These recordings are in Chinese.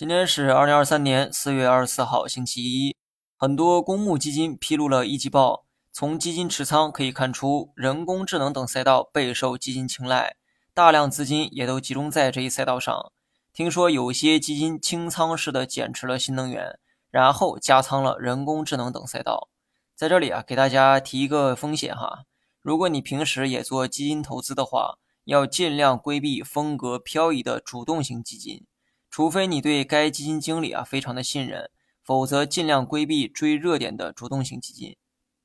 今天是二零二三年四月二十四号，星期一。很多公募基金披露了一季报，从基金持仓可以看出，人工智能等赛道备受基金青睐，大量资金也都集中在这一赛道上。听说有些基金清仓式的减持了新能源，然后加仓了人工智能等赛道。在这里啊，给大家提一个风险哈，如果你平时也做基金投资的话，要尽量规避风格飘移的主动型基金。除非你对该基金经理啊非常的信任，否则尽量规避追热点的主动型基金。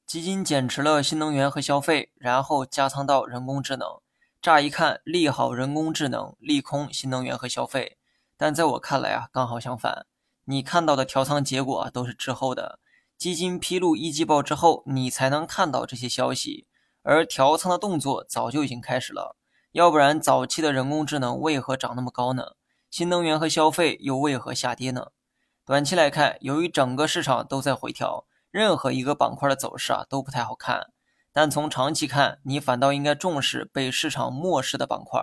基金减持了新能源和消费，然后加仓到人工智能。乍一看利好人工智能，利空新能源和消费。但在我看来啊，刚好相反。你看到的调仓结果都是滞后的。基金披露一季报之后，你才能看到这些消息，而调仓的动作早就已经开始了。要不然早期的人工智能为何涨那么高呢？新能源和消费又为何下跌呢？短期来看，由于整个市场都在回调，任何一个板块的走势啊都不太好看。但从长期看，你反倒应该重视被市场漠视的板块。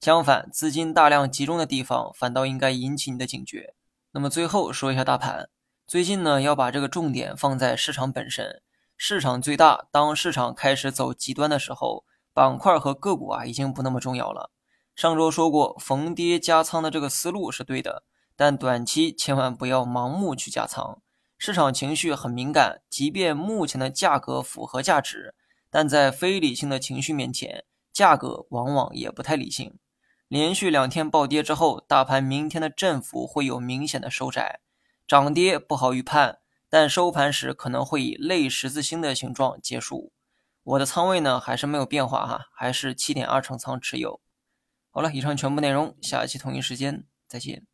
相反，资金大量集中的地方反倒应该引起你的警觉。那么最后说一下大盘，最近呢要把这个重点放在市场本身。市场最大，当市场开始走极端的时候，板块和个股啊已经不那么重要了。上周说过，逢跌加仓的这个思路是对的，但短期千万不要盲目去加仓。市场情绪很敏感，即便目前的价格符合价值，但在非理性的情绪面前，价格往往也不太理性。连续两天暴跌之后，大盘明天的振幅会有明显的收窄，涨跌不好预判，但收盘时可能会以类十字星的形状结束。我的仓位呢还是没有变化哈，还是七点二成仓持有。好了，以上全部内容，下期同一时间再见。